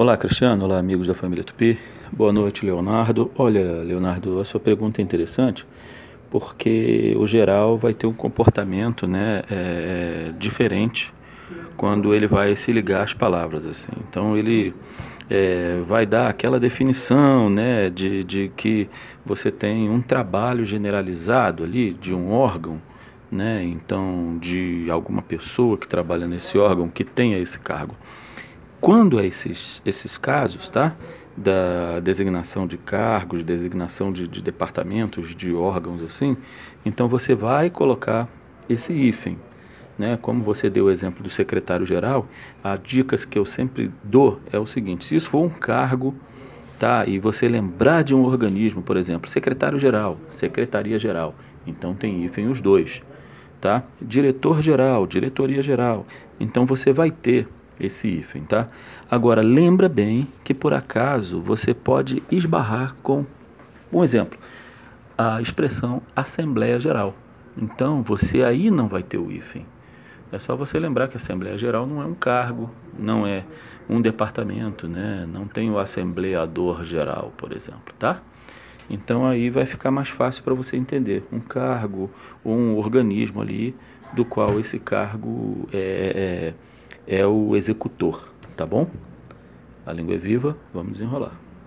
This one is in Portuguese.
Olá, Cristiano. Olá, amigos da família Tupi. Boa noite, Leonardo. Olha, Leonardo, a sua pergunta é interessante porque o geral vai ter um comportamento né, é, diferente quando ele vai se ligar às palavras. assim. Então, ele é, vai dar aquela definição né, de, de que você tem um trabalho generalizado ali de um órgão né? Então, de alguma pessoa que trabalha nesse órgão que tenha esse cargo. Quando é esses, esses casos, tá? Da designação de cargos, designação de, de departamentos, de órgãos assim, então você vai colocar esse hífen. Né? Como você deu o exemplo do secretário-geral, a dicas que eu sempre dou é o seguinte: se isso for um cargo, tá? E você lembrar de um organismo, por exemplo, secretário-geral, secretaria-geral, então tem hífen os dois tá? Diretor geral, diretoria geral. Então você vai ter esse hífen, tá? Agora lembra bem que por acaso você pode esbarrar com um exemplo, a expressão Assembleia Geral. Então você aí não vai ter o hífen. É só você lembrar que a Assembleia Geral não é um cargo, não é um departamento, né? Não tem o assembleador geral, por exemplo, tá? Então aí vai ficar mais fácil para você entender um cargo ou um organismo ali do qual esse cargo é, é, é o executor, tá bom? A língua é viva, vamos enrolar.